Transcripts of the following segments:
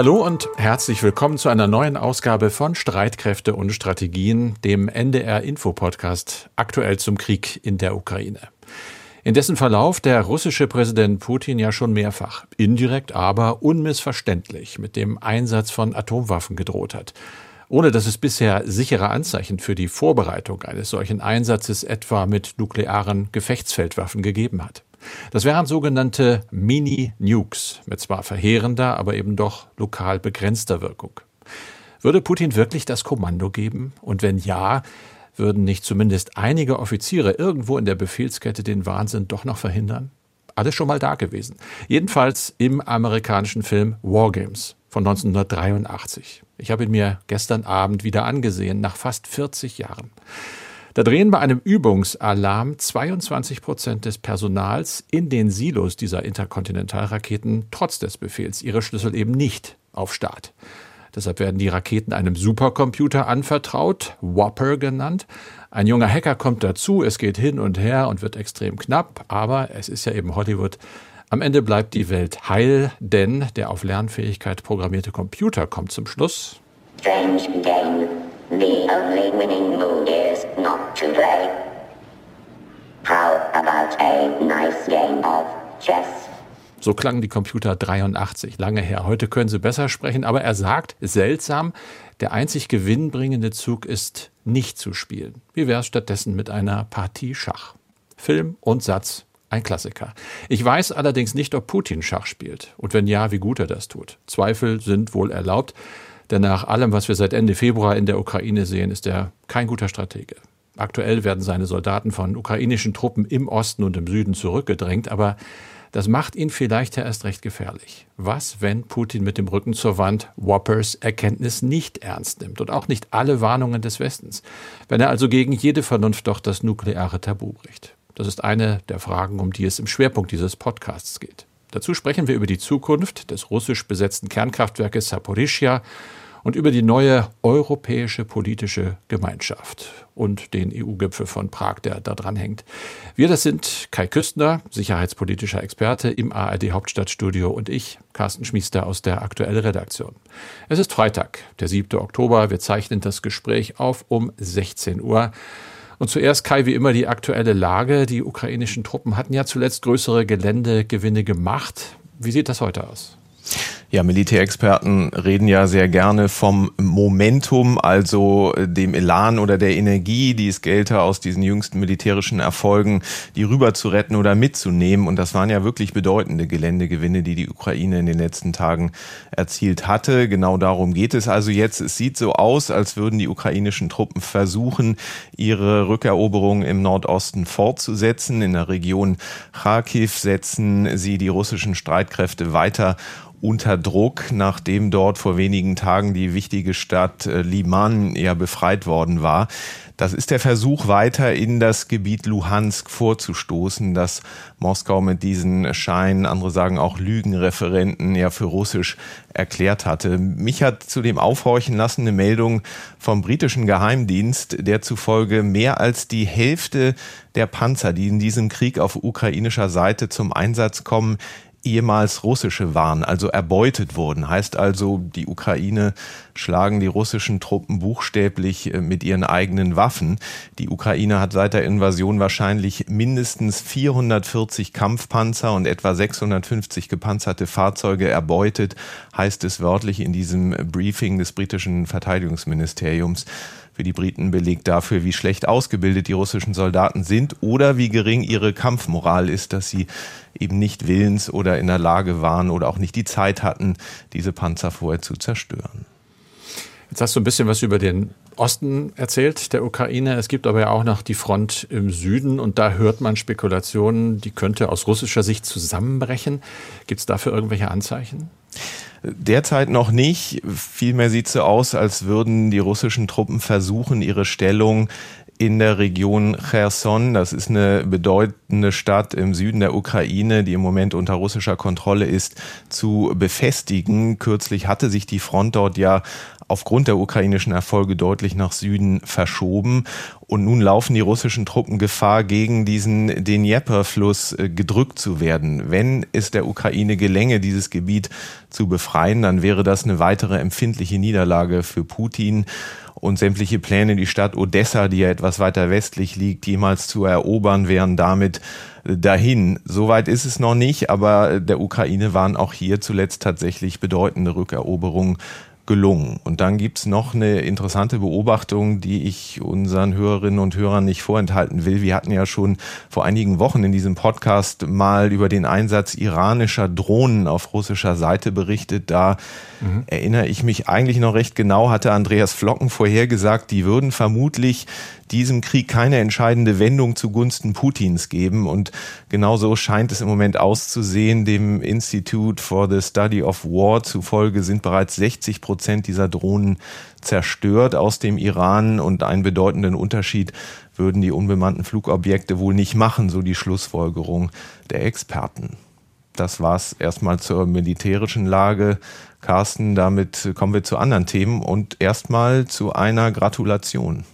Hallo und herzlich willkommen zu einer neuen Ausgabe von Streitkräfte und Strategien, dem NDR Info Podcast aktuell zum Krieg in der Ukraine. In dessen Verlauf der russische Präsident Putin ja schon mehrfach indirekt, aber unmissverständlich mit dem Einsatz von Atomwaffen gedroht hat ohne dass es bisher sichere Anzeichen für die Vorbereitung eines solchen Einsatzes etwa mit nuklearen Gefechtsfeldwaffen gegeben hat. Das wären sogenannte Mini-Nukes mit zwar verheerender, aber eben doch lokal begrenzter Wirkung. Würde Putin wirklich das Kommando geben? Und wenn ja, würden nicht zumindest einige Offiziere irgendwo in der Befehlskette den Wahnsinn doch noch verhindern? Alles schon mal da gewesen. Jedenfalls im amerikanischen Film Wargames von 1983. Ich habe ihn mir gestern Abend wieder angesehen, nach fast 40 Jahren. Da drehen bei einem Übungsalarm 22 Prozent des Personals in den Silos dieser Interkontinentalraketen trotz des Befehls ihre Schlüssel eben nicht auf Start. Deshalb werden die Raketen einem Supercomputer anvertraut, Whopper genannt. Ein junger Hacker kommt dazu, es geht hin und her und wird extrem knapp, aber es ist ja eben Hollywood. Am Ende bleibt die Welt heil, denn der auf Lernfähigkeit programmierte Computer kommt zum Schluss. Strange game. The only winning move is not to play. How about a nice game of chess? So klangen die Computer 83, lange her. Heute können sie besser sprechen, aber er sagt, seltsam, der einzig gewinnbringende Zug ist nicht zu spielen. Wie wäre es stattdessen mit einer Partie Schach? Film und Satz ein Klassiker. Ich weiß allerdings nicht, ob Putin Schach spielt und wenn ja, wie gut er das tut. Zweifel sind wohl erlaubt, denn nach allem, was wir seit Ende Februar in der Ukraine sehen, ist er kein guter Stratege. Aktuell werden seine Soldaten von ukrainischen Truppen im Osten und im Süden zurückgedrängt, aber das macht ihn vielleicht ja erst recht gefährlich. Was, wenn Putin mit dem Rücken zur Wand Whoppers Erkenntnis nicht ernst nimmt und auch nicht alle Warnungen des Westens? Wenn er also gegen jede Vernunft doch das nukleare Tabu bricht? Das ist eine der Fragen, um die es im Schwerpunkt dieses Podcasts geht. Dazu sprechen wir über die Zukunft des russisch besetzten Kernkraftwerkes Saporischia und über die neue europäische politische Gemeinschaft und den EU-Gipfel von Prag, der da dran hängt. Wir, das sind Kai Küstner, sicherheitspolitischer Experte im ARD Hauptstadtstudio und ich, Carsten Schmiester aus der aktuellen Redaktion. Es ist Freitag, der 7. Oktober. Wir zeichnen das Gespräch auf um 16 Uhr. Und zuerst, Kai, wie immer die aktuelle Lage. Die ukrainischen Truppen hatten ja zuletzt größere Geländegewinne gemacht. Wie sieht das heute aus? Ja, Militärexperten reden ja sehr gerne vom Momentum, also äh, dem Elan oder der Energie, die es gelte, aus diesen jüngsten militärischen Erfolgen, die rüber zu retten oder mitzunehmen. Und das waren ja wirklich bedeutende Geländegewinne, die die Ukraine in den letzten Tagen erzielt hatte. Genau darum geht es also jetzt. Es sieht so aus, als würden die ukrainischen Truppen versuchen, ihre Rückeroberung im Nordosten fortzusetzen. In der Region Kharkiv setzen sie die russischen Streitkräfte weiter unter Druck, nachdem dort vor wenigen Tagen die wichtige Stadt äh, Liman ja befreit worden war. Das ist der Versuch, weiter in das Gebiet Luhansk vorzustoßen, das Moskau mit diesen Schein, andere sagen auch Lügenreferenten, ja für russisch erklärt hatte. Mich hat zudem aufhorchen lassen eine Meldung vom britischen Geheimdienst, der zufolge mehr als die Hälfte der Panzer, die in diesem Krieg auf ukrainischer Seite zum Einsatz kommen, ehemals russische waren, also erbeutet wurden. Heißt also, die Ukraine schlagen die russischen Truppen buchstäblich äh, mit ihren eigenen Waffen. Die Ukraine hat seit der Invasion wahrscheinlich mindestens 440 Kampfpanzer und etwa 650 gepanzerte Fahrzeuge erbeutet, heißt es wörtlich in diesem Briefing des britischen Verteidigungsministeriums für die Briten belegt dafür, wie schlecht ausgebildet die russischen Soldaten sind oder wie gering ihre Kampfmoral ist, dass sie eben nicht willens oder in der Lage waren oder auch nicht die Zeit hatten, diese Panzer vorher zu zerstören. Jetzt hast du ein bisschen was über den Osten erzählt, der Ukraine. Es gibt aber ja auch noch die Front im Süden und da hört man Spekulationen, die könnte aus russischer Sicht zusammenbrechen. Gibt es dafür irgendwelche Anzeichen? Derzeit noch nicht. Vielmehr sieht es so aus, als würden die russischen Truppen versuchen, ihre Stellung in der Region Cherson, das ist eine bedeut umstrittene Stadt im Süden der Ukraine, die im Moment unter russischer Kontrolle ist, zu befestigen. Kürzlich hatte sich die Front dort ja aufgrund der ukrainischen Erfolge deutlich nach Süden verschoben. Und nun laufen die russischen Truppen Gefahr, gegen diesen Dnieper-Fluss äh, gedrückt zu werden. Wenn es der Ukraine gelänge, dieses Gebiet zu befreien, dann wäre das eine weitere empfindliche Niederlage für Putin und sämtliche Pläne, die Stadt Odessa, die ja etwas weiter westlich liegt, jemals zu erobern, wären damit dahin. Soweit ist es noch nicht, aber der Ukraine waren auch hier zuletzt tatsächlich bedeutende Rückeroberungen gelungen. Und dann gibt's noch eine interessante Beobachtung, die ich unseren Hörerinnen und Hörern nicht vorenthalten will. Wir hatten ja schon vor einigen Wochen in diesem Podcast mal über den Einsatz iranischer Drohnen auf russischer Seite berichtet. Da mhm. erinnere ich mich eigentlich noch recht genau, hatte Andreas Flocken vorhergesagt, die würden vermutlich diesem Krieg keine entscheidende Wendung zugunsten Putins geben. Und genauso scheint es im Moment auszusehen. Dem Institute for the Study of War zufolge sind bereits 60 Prozent dieser Drohnen zerstört aus dem Iran und einen bedeutenden Unterschied würden die unbemannten Flugobjekte wohl nicht machen, so die Schlussfolgerung der Experten. Das war's erstmal zur militärischen Lage. Carsten, damit kommen wir zu anderen Themen und erstmal zu einer Gratulation.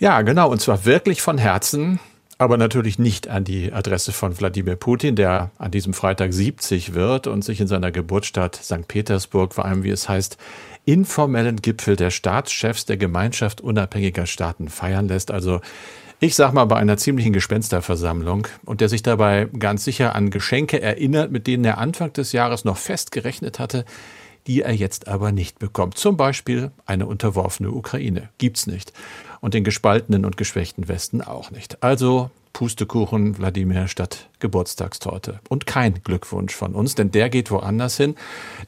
Ja, genau, und zwar wirklich von Herzen, aber natürlich nicht an die Adresse von Wladimir Putin, der an diesem Freitag 70 wird und sich in seiner Geburtsstadt St. Petersburg vor allem, wie es heißt, informellen Gipfel der Staatschefs der Gemeinschaft unabhängiger Staaten feiern lässt. Also ich sag mal bei einer ziemlichen Gespensterversammlung und der sich dabei ganz sicher an Geschenke erinnert, mit denen er Anfang des Jahres noch fest gerechnet hatte, die er jetzt aber nicht bekommt. Zum Beispiel eine unterworfene Ukraine. Gibt's nicht und den gespaltenen und geschwächten Westen auch nicht. Also Pustekuchen, Wladimir statt Geburtstagstorte. Und kein Glückwunsch von uns, denn der geht woanders hin.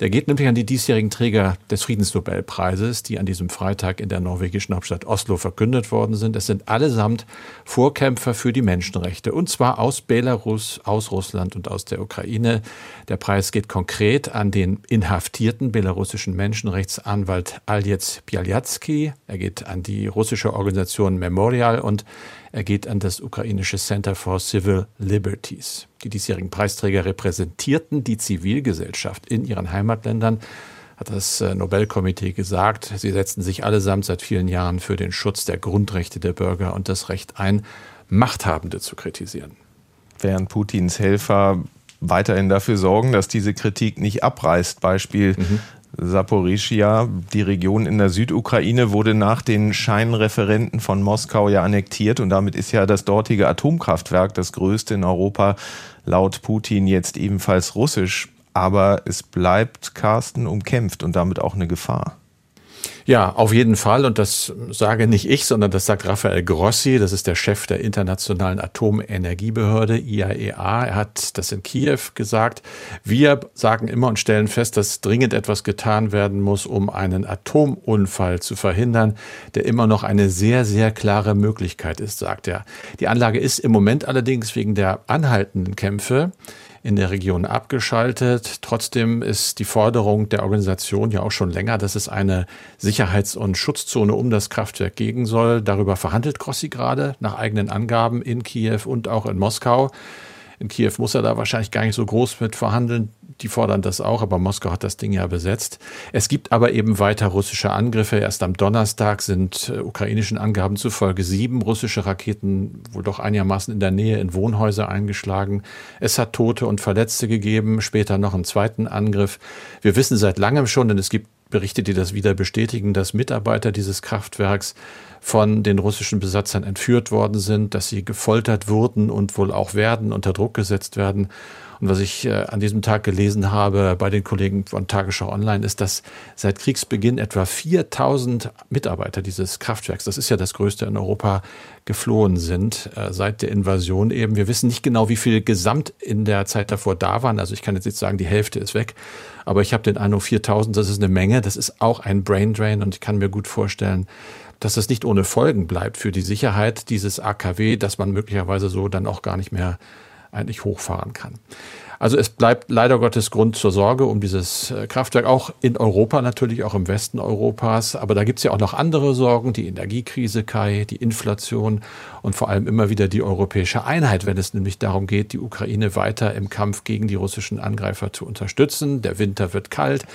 Der geht nämlich an die diesjährigen Träger des Friedensnobelpreises, die an diesem Freitag in der norwegischen Hauptstadt Oslo verkündet worden sind. Es sind allesamt Vorkämpfer für die Menschenrechte, und zwar aus Belarus, aus Russland und aus der Ukraine. Der Preis geht konkret an den inhaftierten belarussischen Menschenrechtsanwalt Aljec Bialyatsky. Er geht an die russische Organisation Memorial und er geht an das ukrainische Center for Civil Liberties. Die diesjährigen Preisträger repräsentierten die Zivilgesellschaft in ihren Heimatländern, hat das äh, Nobelkomitee gesagt. Sie setzten sich allesamt seit vielen Jahren für den Schutz der Grundrechte der Bürger und das Recht ein, Machthabende zu kritisieren. Während Putins Helfer weiterhin dafür sorgen, dass diese Kritik nicht abreißt. Beispiel mhm. Saporischia, die Region in der Südukraine, wurde nach den Scheinreferenten von Moskau ja annektiert und damit ist ja das dortige Atomkraftwerk, das größte in Europa, laut Putin jetzt ebenfalls russisch. Aber es bleibt Carsten umkämpft und damit auch eine Gefahr. Ja, auf jeden Fall. Und das sage nicht ich, sondern das sagt Raphael Grossi. Das ist der Chef der Internationalen Atomenergiebehörde, IAEA. E er hat das in Kiew gesagt. Wir sagen immer und stellen fest, dass dringend etwas getan werden muss, um einen Atomunfall zu verhindern, der immer noch eine sehr, sehr klare Möglichkeit ist, sagt er. Die Anlage ist im Moment allerdings wegen der anhaltenden Kämpfe in der Region abgeschaltet. Trotzdem ist die Forderung der Organisation ja auch schon länger, dass es eine Sicherheits- und Schutzzone um das Kraftwerk geben soll. Darüber verhandelt Grossi gerade nach eigenen Angaben in Kiew und auch in Moskau. In Kiew muss er da wahrscheinlich gar nicht so groß mit verhandeln. Die fordern das auch, aber Moskau hat das Ding ja besetzt. Es gibt aber eben weiter russische Angriffe. Erst am Donnerstag sind äh, ukrainischen Angaben zufolge sieben russische Raketen wohl doch einigermaßen in der Nähe in Wohnhäuser eingeschlagen. Es hat Tote und Verletzte gegeben, später noch einen zweiten Angriff. Wir wissen seit langem schon, denn es gibt Berichte, die das wieder bestätigen, dass Mitarbeiter dieses Kraftwerks von den russischen Besatzern entführt worden sind, dass sie gefoltert wurden und wohl auch werden, unter Druck gesetzt werden. Und was ich äh, an diesem Tag gelesen habe bei den Kollegen von Tagesschau Online, ist, dass seit Kriegsbeginn etwa 4000 Mitarbeiter dieses Kraftwerks, das ist ja das größte in Europa, geflohen sind, äh, seit der Invasion eben. Wir wissen nicht genau, wie viel gesamt in der Zeit davor da waren. Also ich kann jetzt nicht sagen, die Hälfte ist weg. Aber ich habe den Eindruck, 4000, das ist eine Menge. Das ist auch ein Braindrain und ich kann mir gut vorstellen, dass es nicht ohne Folgen bleibt für die Sicherheit dieses AKW, dass man möglicherweise so dann auch gar nicht mehr eigentlich hochfahren kann. Also es bleibt leider Gottes Grund zur Sorge um dieses äh, Kraftwerk, auch in Europa natürlich, auch im Westen Europas. Aber da gibt es ja auch noch andere Sorgen, die Energiekrise, Kai, die Inflation und vor allem immer wieder die europäische Einheit, wenn es nämlich darum geht, die Ukraine weiter im Kampf gegen die russischen Angreifer zu unterstützen. Der Winter wird kalt.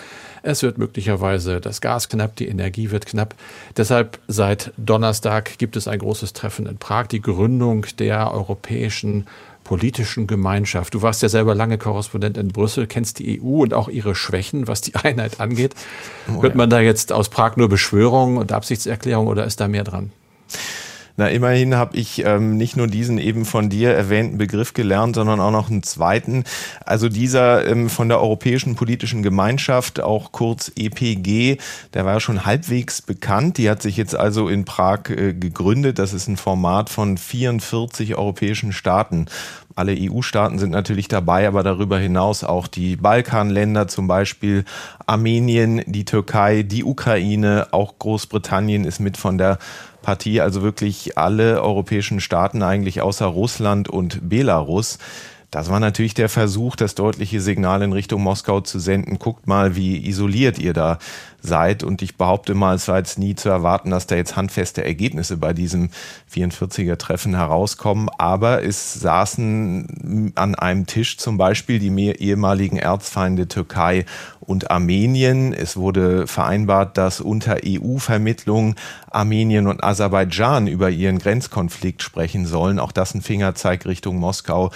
Es wird möglicherweise das Gas knapp, die Energie wird knapp. Deshalb seit Donnerstag gibt es ein großes Treffen in Prag, die Gründung der Europäischen politischen Gemeinschaft. Du warst ja selber lange Korrespondent in Brüssel, kennst die EU und auch ihre Schwächen, was die Einheit angeht. Oh, Hört man da jetzt aus Prag nur Beschwörung und Absichtserklärung oder ist da mehr dran? Na, immerhin habe ich ähm, nicht nur diesen eben von dir erwähnten Begriff gelernt, sondern auch noch einen zweiten. Also dieser ähm, von der Europäischen Politischen Gemeinschaft, auch kurz EPG, der war ja schon halbwegs bekannt. Die hat sich jetzt also in Prag äh, gegründet. Das ist ein Format von 44 europäischen Staaten. Alle EU-Staaten sind natürlich dabei, aber darüber hinaus auch die Balkanländer, zum Beispiel Armenien, die Türkei, die Ukraine, auch Großbritannien ist mit von der Partie, also wirklich alle europäischen Staaten eigentlich außer Russland und Belarus. Das war natürlich der Versuch, das deutliche Signal in Richtung Moskau zu senden. Guckt mal, wie isoliert ihr da seid. Und ich behaupte mal, es war jetzt nie zu erwarten, dass da jetzt handfeste Ergebnisse bei diesem 44er-Treffen herauskommen. Aber es saßen an einem Tisch zum Beispiel die ehemaligen Erzfeinde Türkei und Armenien. Es wurde vereinbart, dass unter EU-Vermittlung Armenien und Aserbaidschan über ihren Grenzkonflikt sprechen sollen. Auch das ein Fingerzeig Richtung Moskau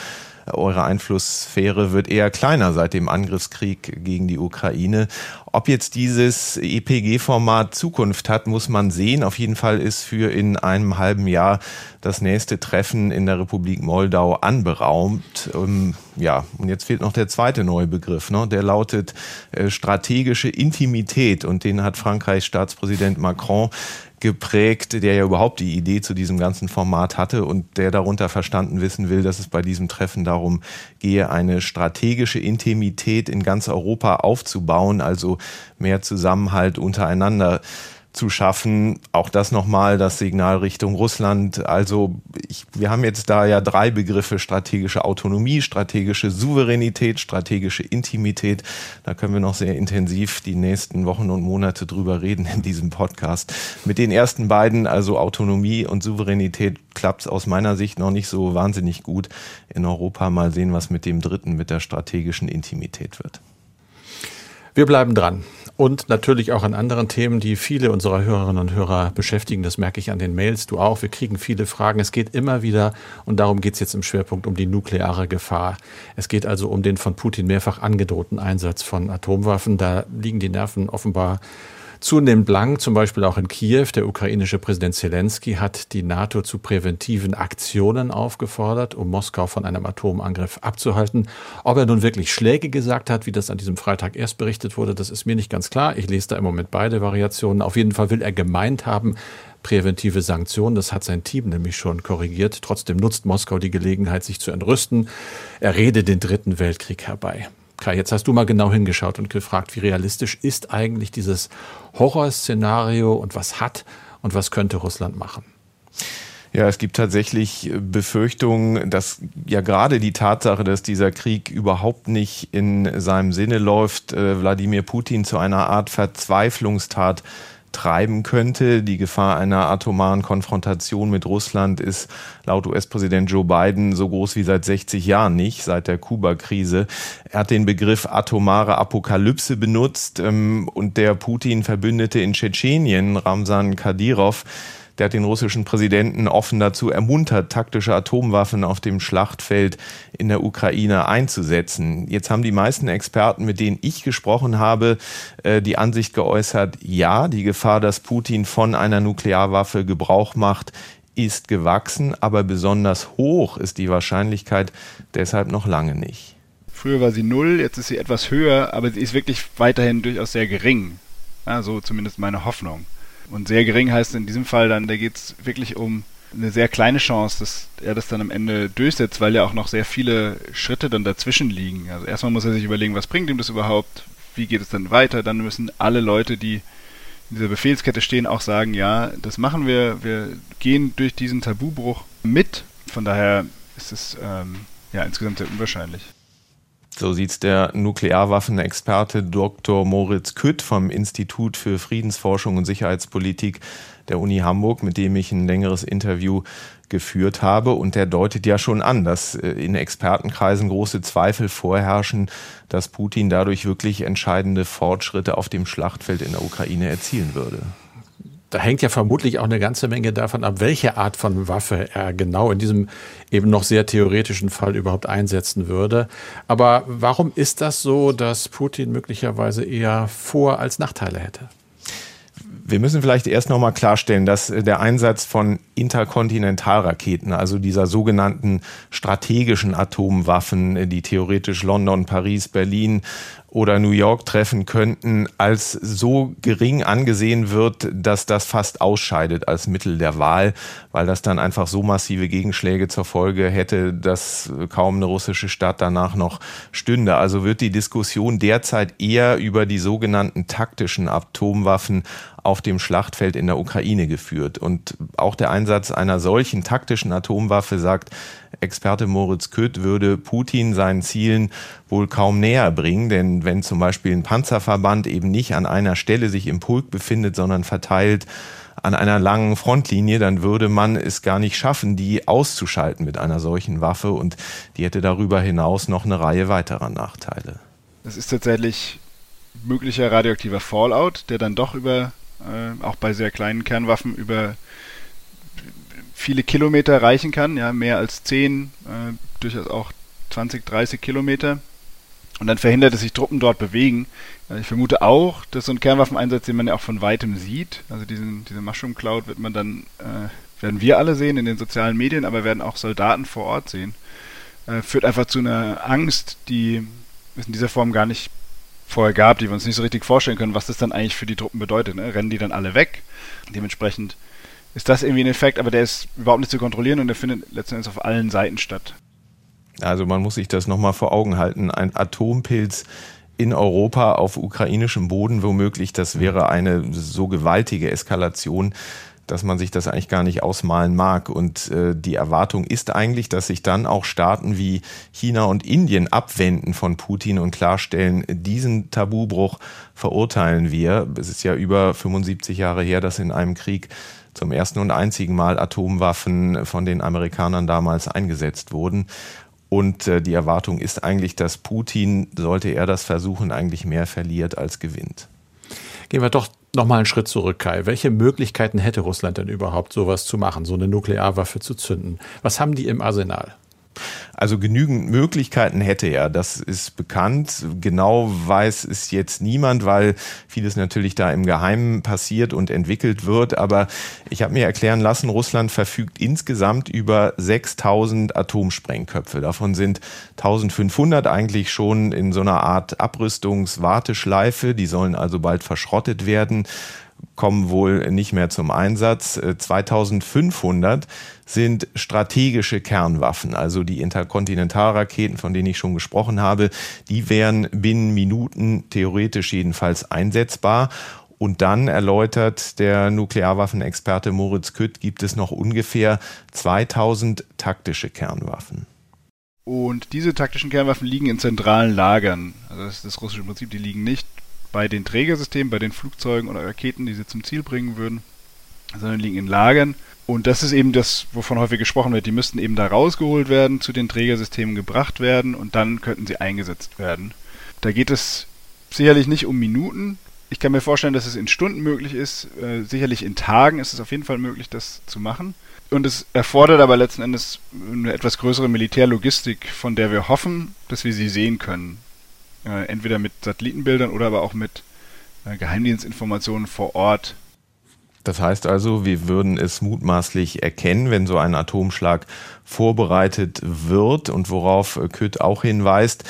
eure Einflusssphäre wird eher kleiner seit dem Angriffskrieg gegen die Ukraine. Ob jetzt dieses EPG-Format Zukunft hat, muss man sehen. Auf jeden Fall ist für in einem halben Jahr das nächste Treffen in der Republik Moldau anberaumt. Ähm, ja, und jetzt fehlt noch der zweite neue Begriff, ne? der lautet äh, strategische Intimität. Und den hat Frankreichs Staatspräsident Macron geprägt, der ja überhaupt die Idee zu diesem ganzen Format hatte und der darunter verstanden wissen will, dass es bei diesem Treffen darum gehe, eine strategische Intimität in ganz Europa aufzubauen, also mehr Zusammenhalt untereinander zu schaffen. Auch das nochmal das Signal Richtung Russland. Also ich, wir haben jetzt da ja drei Begriffe, strategische Autonomie, strategische Souveränität, strategische Intimität. Da können wir noch sehr intensiv die nächsten Wochen und Monate drüber reden in diesem Podcast. Mit den ersten beiden, also Autonomie und Souveränität, klappt es aus meiner Sicht noch nicht so wahnsinnig gut. In Europa mal sehen, was mit dem dritten, mit der strategischen Intimität wird. Wir bleiben dran und natürlich auch an anderen Themen, die viele unserer Hörerinnen und Hörer beschäftigen. Das merke ich an den Mails, du auch. Wir kriegen viele Fragen. Es geht immer wieder, und darum geht es jetzt im Schwerpunkt, um die nukleare Gefahr. Es geht also um den von Putin mehrfach angedrohten Einsatz von Atomwaffen. Da liegen die Nerven offenbar zunehmend blank, zum Beispiel auch in Kiew. Der ukrainische Präsident Zelensky hat die NATO zu präventiven Aktionen aufgefordert, um Moskau von einem Atomangriff abzuhalten. Ob er nun wirklich Schläge gesagt hat, wie das an diesem Freitag erst berichtet wurde, das ist mir nicht ganz klar. Ich lese da im Moment beide Variationen. Auf jeden Fall will er gemeint haben, präventive Sanktionen. Das hat sein Team nämlich schon korrigiert. Trotzdem nutzt Moskau die Gelegenheit, sich zu entrüsten. Er rede den dritten Weltkrieg herbei. Kai, jetzt hast du mal genau hingeschaut und gefragt, wie realistisch ist eigentlich dieses Horrorszenario und was hat und was könnte Russland machen? Ja, es gibt tatsächlich Befürchtungen, dass ja gerade die Tatsache, dass dieser Krieg überhaupt nicht in seinem Sinne läuft, äh, Wladimir Putin zu einer Art Verzweiflungstat treiben könnte. Die Gefahr einer atomaren Konfrontation mit Russland ist laut US-Präsident Joe Biden so groß wie seit 60 Jahren nicht, seit der Kuba-Krise. Er hat den Begriff atomare Apokalypse benutzt ähm, und der Putin-Verbündete in Tschetschenien, Ramsan Kadyrov, der hat den russischen Präsidenten offen dazu ermuntert, taktische Atomwaffen auf dem Schlachtfeld in der Ukraine einzusetzen. Jetzt haben die meisten Experten, mit denen ich gesprochen habe, äh, die Ansicht geäußert, ja, die Gefahr, dass Putin von einer Nuklearwaffe Gebrauch macht, ist gewachsen, aber besonders hoch ist die Wahrscheinlichkeit deshalb noch lange nicht. Früher war sie null, jetzt ist sie etwas höher, aber sie ist wirklich weiterhin durchaus sehr gering. So zumindest meine Hoffnung. Und sehr gering heißt in diesem Fall dann, da geht es wirklich um eine sehr kleine Chance, dass er das dann am Ende durchsetzt, weil ja auch noch sehr viele Schritte dann dazwischen liegen. Also erstmal muss er sich überlegen, was bringt ihm das überhaupt, wie geht es dann weiter, dann müssen alle Leute, die in dieser Befehlskette stehen, auch sagen, ja, das machen wir, wir gehen durch diesen Tabubruch mit. Von daher ist es ähm, ja insgesamt sehr unwahrscheinlich. So sieht es der Nuklearwaffenexperte Dr. Moritz Kütt vom Institut für Friedensforschung und Sicherheitspolitik der Uni Hamburg, mit dem ich ein längeres Interview geführt habe. Und der deutet ja schon an, dass äh, in Expertenkreisen große Zweifel vorherrschen, dass Putin dadurch wirklich entscheidende Fortschritte auf dem Schlachtfeld in der Ukraine erzielen würde da hängt ja vermutlich auch eine ganze Menge davon ab, welche Art von Waffe er genau in diesem eben noch sehr theoretischen Fall überhaupt einsetzen würde. Aber warum ist das so, dass Putin möglicherweise eher Vor- als Nachteile hätte? Wir müssen vielleicht erst nochmal klarstellen, dass äh, der Einsatz von Interkontinentalraketen, also dieser sogenannten strategischen Atomwaffen, äh, die theoretisch London, Paris, Berlin oder New York treffen könnten, als so gering angesehen wird, dass das fast ausscheidet als Mittel der Wahl, weil das dann einfach so massive Gegenschläge zur Folge hätte, dass kaum eine russische Stadt danach noch stünde. Also wird die Diskussion derzeit eher über die sogenannten taktischen Atomwaffen auf dem Schlachtfeld in der Ukraine geführt. Und auch der Einsatz einer solchen taktischen Atomwaffe, sagt Experte Moritz Köth, würde Putin seinen Zielen wohl kaum näher bringen. Denn wenn zum Beispiel ein Panzerverband eben nicht an einer Stelle sich im Pulk befindet, sondern verteilt an einer langen Frontlinie, dann würde man es gar nicht schaffen, die auszuschalten mit einer solchen Waffe. Und die hätte darüber hinaus noch eine Reihe weiterer Nachteile. Das ist tatsächlich möglicher radioaktiver Fallout, der dann doch über äh, auch bei sehr kleinen Kernwaffen über viele Kilometer reichen kann, ja, mehr als 10, äh, durchaus auch 20, 30 Kilometer. Und dann verhindert es sich Truppen dort bewegen. Ich vermute auch, dass so ein Kernwaffeneinsatz, den man ja auch von weitem sieht, also diesen, diese Mushroom Cloud wird man dann, äh, werden wir alle sehen in den sozialen Medien, aber werden auch Soldaten vor Ort sehen, äh, führt einfach zu einer Angst, die es in dieser Form gar nicht vorher gab, die wir uns nicht so richtig vorstellen können, was das dann eigentlich für die Truppen bedeutet. Ne? Rennen die dann alle weg? Dementsprechend ist das irgendwie ein Effekt, aber der ist überhaupt nicht zu kontrollieren und der findet letztendlich auf allen Seiten statt. Also man muss sich das nochmal vor Augen halten. Ein Atompilz in Europa auf ukrainischem Boden womöglich, das wäre eine so gewaltige Eskalation, dass man sich das eigentlich gar nicht ausmalen mag. Und äh, die Erwartung ist eigentlich, dass sich dann auch Staaten wie China und Indien abwenden von Putin und klarstellen, diesen Tabubruch verurteilen wir. Es ist ja über 75 Jahre her, dass in einem Krieg zum ersten und einzigen Mal Atomwaffen von den Amerikanern damals eingesetzt wurden. Und äh, die Erwartung ist eigentlich, dass Putin, sollte er das versuchen, eigentlich mehr verliert als gewinnt. Gehen wir doch Nochmal einen Schritt zurück, Kai. Welche Möglichkeiten hätte Russland denn überhaupt, sowas zu machen, so eine Nuklearwaffe zu zünden? Was haben die im Arsenal? Also genügend Möglichkeiten hätte er, das ist bekannt. Genau weiß es jetzt niemand, weil vieles natürlich da im Geheimen passiert und entwickelt wird. Aber ich habe mir erklären lassen, Russland verfügt insgesamt über 6000 Atomsprengköpfe. Davon sind 1500 eigentlich schon in so einer Art Abrüstungswarteschleife. Die sollen also bald verschrottet werden kommen wohl nicht mehr zum Einsatz. 2500 äh, sind strategische Kernwaffen, also die Interkontinentalraketen, von denen ich schon gesprochen habe, die wären binnen Minuten theoretisch jedenfalls einsetzbar. Und dann erläutert der Nuklearwaffenexperte Moritz Kütt, gibt es noch ungefähr 2000 taktische Kernwaffen. Und diese taktischen Kernwaffen liegen in zentralen Lagern. Also das ist das russische Prinzip, die liegen nicht bei den Trägersystemen, bei den Flugzeugen oder Raketen, die sie zum Ziel bringen würden, sondern liegen in Lagern. Und das ist eben das, wovon häufig gesprochen wird. Die müssten eben da rausgeholt werden, zu den Trägersystemen gebracht werden und dann könnten sie eingesetzt werden. Da geht es sicherlich nicht um Minuten. Ich kann mir vorstellen, dass es in Stunden möglich ist. Äh, sicherlich in Tagen ist es auf jeden Fall möglich, das zu machen. Und es erfordert aber letzten Endes eine etwas größere Militärlogistik, von der wir hoffen, dass wir sie sehen können. Äh, entweder mit Satellitenbildern oder aber auch mit äh, Geheimdienstinformationen vor Ort. Das heißt also, wir würden es mutmaßlich erkennen, wenn so ein Atomschlag vorbereitet wird und worauf Kütt auch hinweist,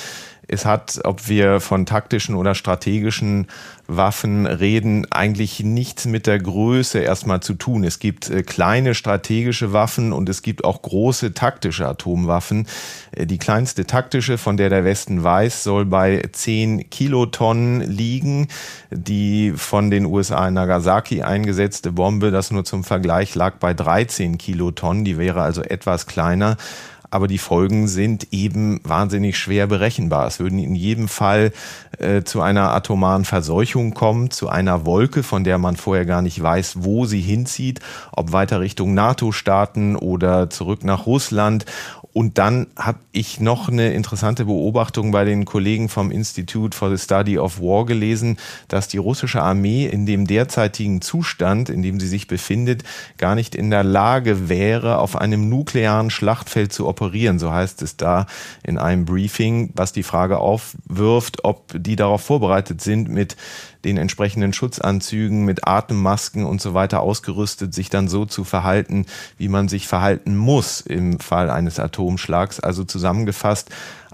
es hat, ob wir von taktischen oder strategischen Waffen reden, eigentlich nichts mit der Größe erstmal zu tun. Es gibt äh, kleine strategische Waffen und es gibt auch große taktische Atomwaffen. Äh, die kleinste taktische, von der der Westen weiß, soll bei 10 Kilotonnen liegen. Die von den USA in Nagasaki eingesetzte Bombe, das nur zum Vergleich lag bei 13 Kilotonnen. Die wäre also etwas kleiner. Aber die Folgen sind eben wahnsinnig schwer berechenbar. Es würden in jedem Fall äh, zu einer atomaren Verseuchung kommen, zu einer Wolke, von der man vorher gar nicht weiß, wo sie hinzieht, ob weiter Richtung NATO-Staaten oder zurück nach Russland. Und dann habe ich noch eine interessante Beobachtung bei den Kollegen vom Institute for the Study of War gelesen, dass die russische Armee in dem derzeitigen Zustand, in dem sie sich befindet, gar nicht in der Lage wäre, auf einem nuklearen Schlachtfeld zu operieren. So heißt es da in einem Briefing, was die Frage aufwirft, ob die darauf vorbereitet sind, mit den entsprechenden Schutzanzügen mit Atemmasken und so weiter ausgerüstet, sich dann so zu verhalten, wie man sich verhalten muss im Fall eines Atomschlags. Also zusammengefasst,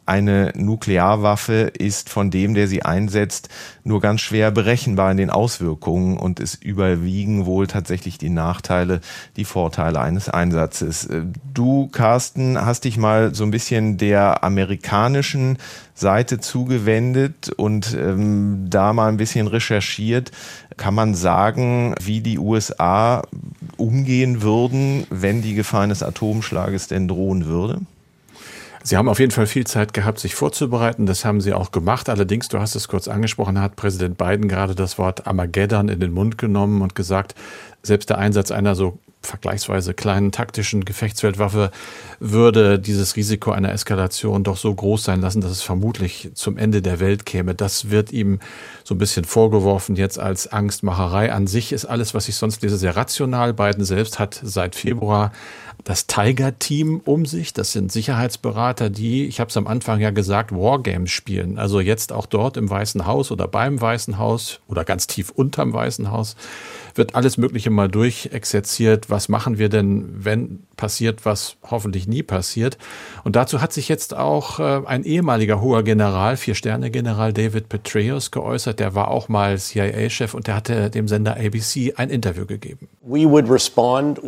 eine Nuklearwaffe ist von dem, der sie einsetzt, nur ganz schwer berechenbar in den Auswirkungen und es überwiegen wohl tatsächlich die Nachteile, die Vorteile eines Einsatzes. Du, Carsten, hast dich mal so ein bisschen der amerikanischen Seite zugewendet und ähm, da mal ein bisschen recherchiert. Kann man sagen, wie die USA umgehen würden, wenn die Gefahr eines Atomschlages denn drohen würde? Sie haben auf jeden Fall viel Zeit gehabt, sich vorzubereiten. Das haben Sie auch gemacht. Allerdings, du hast es kurz angesprochen, hat Präsident Biden gerade das Wort Armageddon in den Mund genommen und gesagt, selbst der Einsatz einer so vergleichsweise kleinen taktischen Gefechtsfeldwaffe würde dieses Risiko einer Eskalation doch so groß sein lassen, dass es vermutlich zum Ende der Welt käme. Das wird ihm so ein bisschen vorgeworfen jetzt als Angstmacherei. An sich ist alles, was ich sonst lese, sehr rational. Biden selbst hat seit Februar das Tiger-Team um sich. Das sind Sicherheitsberater, die, ich habe es am Anfang ja gesagt, Wargames spielen. Also jetzt auch dort im Weißen Haus oder beim Weißen Haus oder ganz tief unterm Weißen Haus wird alles Mögliche mal durchexerziert. Was machen wir denn, wenn passiert, was hoffentlich nie passiert? Und dazu hat sich jetzt auch äh, ein ehemaliger hoher General, Vier-Sterne-General David Petraeus geäußert. Der war auch mal CIA-Chef und der hatte dem Sender ABC ein Interview gegeben.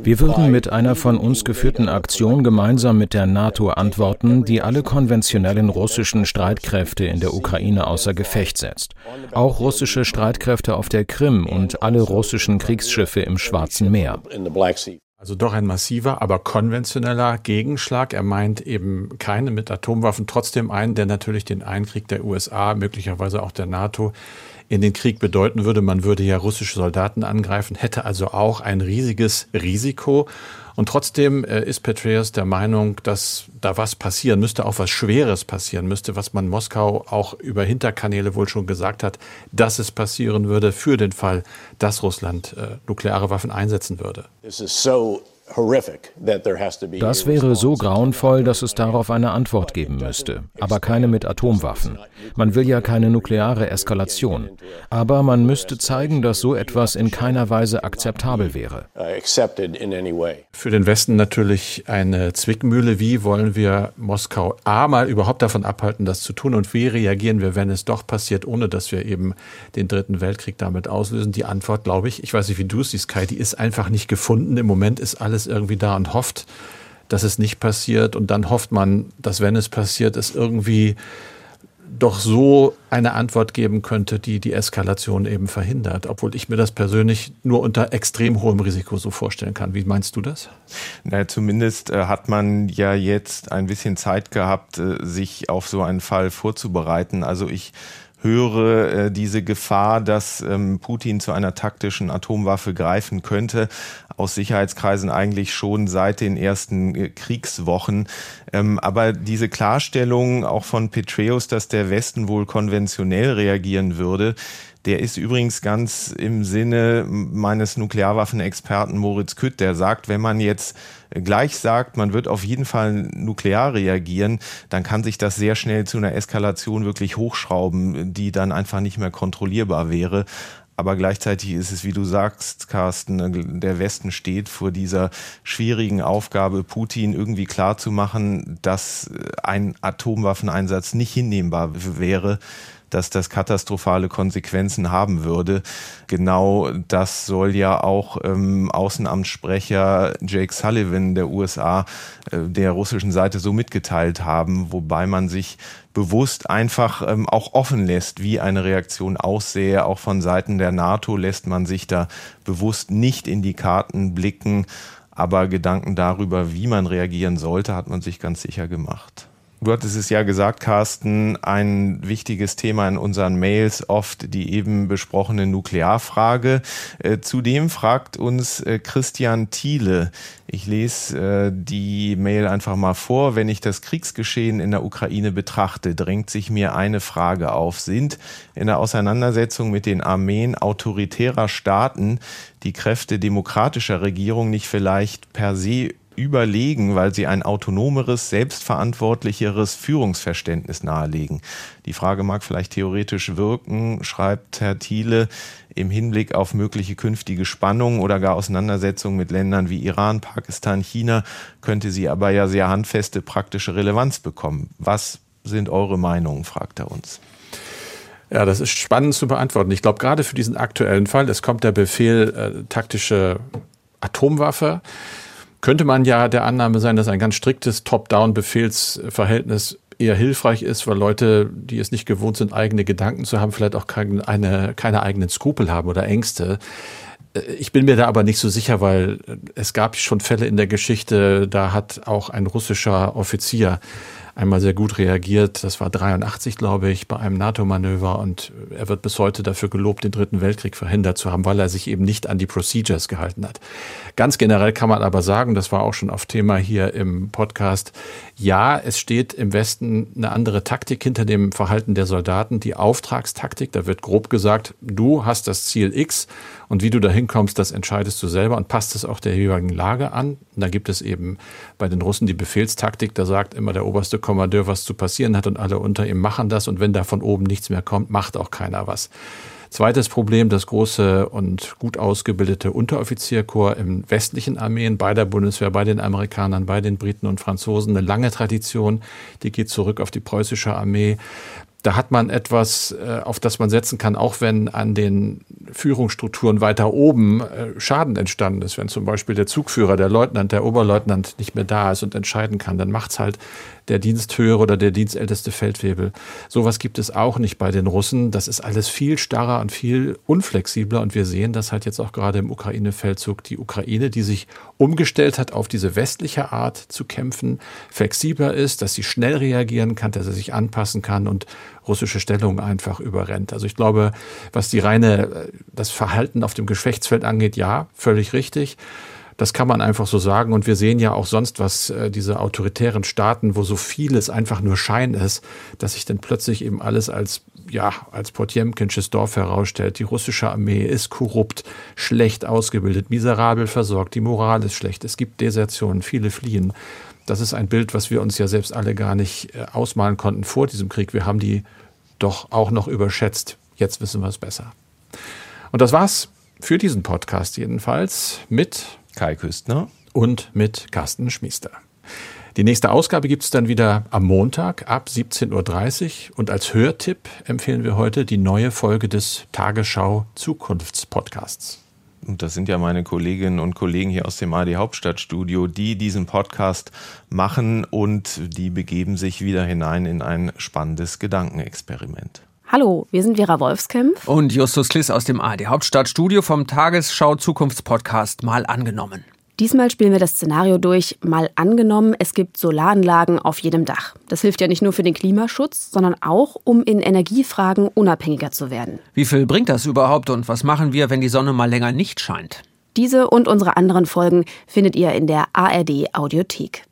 Wir würden mit einer von uns geführten Aktion gemeinsam mit der NATO antworten, die alle konventionellen russischen Streitkräfte in der Ukraine außer Gefecht setzt. Auch russische Streitkräfte auf der Krim und alle russischen Kriegsschiffe im Schwarzen Meer. Also doch ein massiver, aber konventioneller Gegenschlag. Er meint eben keine mit Atomwaffen, trotzdem einen, der natürlich den Einkrieg der USA, möglicherweise auch der NATO in den Krieg bedeuten würde. Man würde ja russische Soldaten angreifen, hätte also auch ein riesiges Risiko. Und trotzdem äh, ist Petraeus der Meinung, dass da was passieren müsste, auch was Schweres passieren müsste, was man Moskau auch über Hinterkanäle wohl schon gesagt hat, dass es passieren würde für den Fall, dass Russland äh, nukleare Waffen einsetzen würde. This is so das wäre so grauenvoll, dass es darauf eine Antwort geben müsste, aber keine mit Atomwaffen. Man will ja keine nukleare Eskalation, aber man müsste zeigen, dass so etwas in keiner Weise akzeptabel wäre. Uh, Für den Westen natürlich eine Zwickmühle. Wie wollen wir Moskau A mal überhaupt davon abhalten, das zu tun und wie reagieren wir, wenn es doch passiert, ohne dass wir eben den Dritten Weltkrieg damit auslösen? Die Antwort, glaube ich, ich weiß nicht, wie du es siehst, Kai, die ist einfach nicht gefunden. Im Moment ist alles alles irgendwie da und hofft, dass es nicht passiert. Und dann hofft man, dass wenn es passiert, es irgendwie doch so eine Antwort geben könnte, die die Eskalation eben verhindert, obwohl ich mir das persönlich nur unter extrem hohem Risiko so vorstellen kann. Wie meinst du das? Na, zumindest äh, hat man ja jetzt ein bisschen Zeit gehabt, äh, sich auf so einen Fall vorzubereiten. Also ich höre äh, diese Gefahr, dass ähm, Putin zu einer taktischen Atomwaffe greifen könnte, aus Sicherheitskreisen eigentlich schon seit den ersten äh, Kriegswochen. Ähm, aber diese Klarstellung auch von Petraeus, dass der Westen wohl konventionell reagieren würde, der ist übrigens ganz im Sinne meines Nuklearwaffenexperten Moritz Kütt, der sagt, wenn man jetzt gleich sagt, man wird auf jeden Fall nuklear reagieren, dann kann sich das sehr schnell zu einer Eskalation wirklich hochschrauben, die dann einfach nicht mehr kontrollierbar wäre. Aber gleichzeitig ist es, wie du sagst, Carsten, der Westen steht vor dieser schwierigen Aufgabe, Putin irgendwie klarzumachen, dass ein Atomwaffeneinsatz nicht hinnehmbar wäre dass das katastrophale Konsequenzen haben würde. Genau das soll ja auch ähm, Außenamtssprecher Jake Sullivan der USA äh, der russischen Seite so mitgeteilt haben, wobei man sich bewusst einfach ähm, auch offen lässt, wie eine Reaktion aussähe. Auch von Seiten der NATO lässt man sich da bewusst nicht in die Karten blicken. aber Gedanken darüber, wie man reagieren sollte, hat man sich ganz sicher gemacht. Du hattest es ja gesagt, Carsten, ein wichtiges Thema in unseren Mails oft die eben besprochene Nuklearfrage. Äh, zudem fragt uns äh, Christian Thiele, ich lese äh, die Mail einfach mal vor, wenn ich das Kriegsgeschehen in der Ukraine betrachte, drängt sich mir eine Frage auf. Sind in der Auseinandersetzung mit den Armeen autoritärer Staaten die Kräfte demokratischer Regierung nicht vielleicht per se überlegen, weil sie ein autonomeres, selbstverantwortlicheres Führungsverständnis nahelegen. Die Frage mag vielleicht theoretisch wirken, schreibt Herr Thiele, im Hinblick auf mögliche künftige Spannungen oder gar Auseinandersetzungen mit Ländern wie Iran, Pakistan, China, könnte sie aber ja sehr handfeste praktische Relevanz bekommen. Was sind eure Meinungen, fragt er uns. Ja, das ist spannend zu beantworten. Ich glaube, gerade für diesen aktuellen Fall, es kommt der Befehl äh, taktische Atomwaffe könnte man ja der Annahme sein, dass ein ganz striktes Top-Down-Befehlsverhältnis eher hilfreich ist, weil Leute, die es nicht gewohnt sind, eigene Gedanken zu haben, vielleicht auch keine, eine, keine eigenen Skrupel haben oder Ängste. Äh, ich bin mir da aber nicht so sicher, weil es gab schon Fälle in der Geschichte, da hat auch ein russischer Offizier einmal sehr gut reagiert. Das war 83, glaube ich, bei einem NATO-Manöver und er wird bis heute dafür gelobt, den Dritten Weltkrieg verhindert zu haben, weil er sich eben nicht an die Procedures gehalten hat. Ganz generell kann man aber sagen, das war auch schon auf Thema hier im Podcast, ja, es steht im Westen eine andere Taktik hinter dem Verhalten der Soldaten, die Auftragstaktik. Da wird grob gesagt, du hast das Ziel X und wie du da hinkommst, das entscheidest du selber und passt es auch der jeweiligen Lage an. Und da gibt es eben bei den Russen die Befehlstaktik, da sagt immer der oberste Kommandeur, was zu passieren hat und alle unter ihm machen das und wenn da von oben nichts mehr kommt, macht auch keiner was. Zweites Problem, das große und gut ausgebildete Unteroffizierkorps im westlichen Armeen, bei der Bundeswehr, bei den Amerikanern, bei den Briten und Franzosen, eine lange Tradition, die geht zurück auf die preußische Armee da hat man etwas, äh, auf das man setzen kann, auch wenn an den Führungsstrukturen weiter oben äh, Schaden entstanden ist. Wenn zum Beispiel der Zugführer, der Leutnant, der Oberleutnant nicht mehr da ist und entscheiden kann, dann macht's halt der Diensthöhere oder der dienstälteste Feldwebel. Sowas gibt es auch nicht bei den Russen. Das ist alles viel starrer und viel unflexibler. Und wir sehen das halt jetzt auch gerade im Ukraine-Feldzug. Die Ukraine, die sich umgestellt hat auf diese westliche Art zu kämpfen, flexibler ist, dass sie schnell reagieren kann, dass sie sich anpassen kann und russische Stellung einfach überrennt. Also ich glaube, was die reine, das Verhalten auf dem Geschlechtsfeld angeht, ja, völlig richtig. Das kann man einfach so sagen. Und wir sehen ja auch sonst, was äh, diese autoritären Staaten, wo so vieles einfach nur Schein ist, dass sich dann plötzlich eben alles als ja, als Potjemkinsches Dorf herausstellt, die russische Armee ist korrupt, schlecht ausgebildet, miserabel versorgt, die Moral ist schlecht, es gibt Desertionen, viele fliehen. Das ist ein Bild, was wir uns ja selbst alle gar nicht äh, ausmalen konnten vor diesem Krieg. Wir haben die doch auch noch überschätzt. Jetzt wissen wir es besser. Und das war's für diesen Podcast jedenfalls mit Kai Küstner und mit Carsten Schmiester. Die nächste Ausgabe gibt es dann wieder am Montag ab 17.30 Uhr und als Hörtipp empfehlen wir heute die neue Folge des Tagesschau Zukunftspodcasts. Und das sind ja meine Kolleginnen und Kollegen hier aus dem AD Hauptstadtstudio, die diesen Podcast machen und die begeben sich wieder hinein in ein spannendes Gedankenexperiment. Hallo, wir sind Vera Wolfskämpf und Justus Kliss aus dem AD Hauptstadtstudio vom Tagesschau Zukunftspodcast mal angenommen. Diesmal spielen wir das Szenario durch, mal angenommen, es gibt Solaranlagen auf jedem Dach. Das hilft ja nicht nur für den Klimaschutz, sondern auch, um in Energiefragen unabhängiger zu werden. Wie viel bringt das überhaupt und was machen wir, wenn die Sonne mal länger nicht scheint? Diese und unsere anderen Folgen findet ihr in der ARD Audiothek.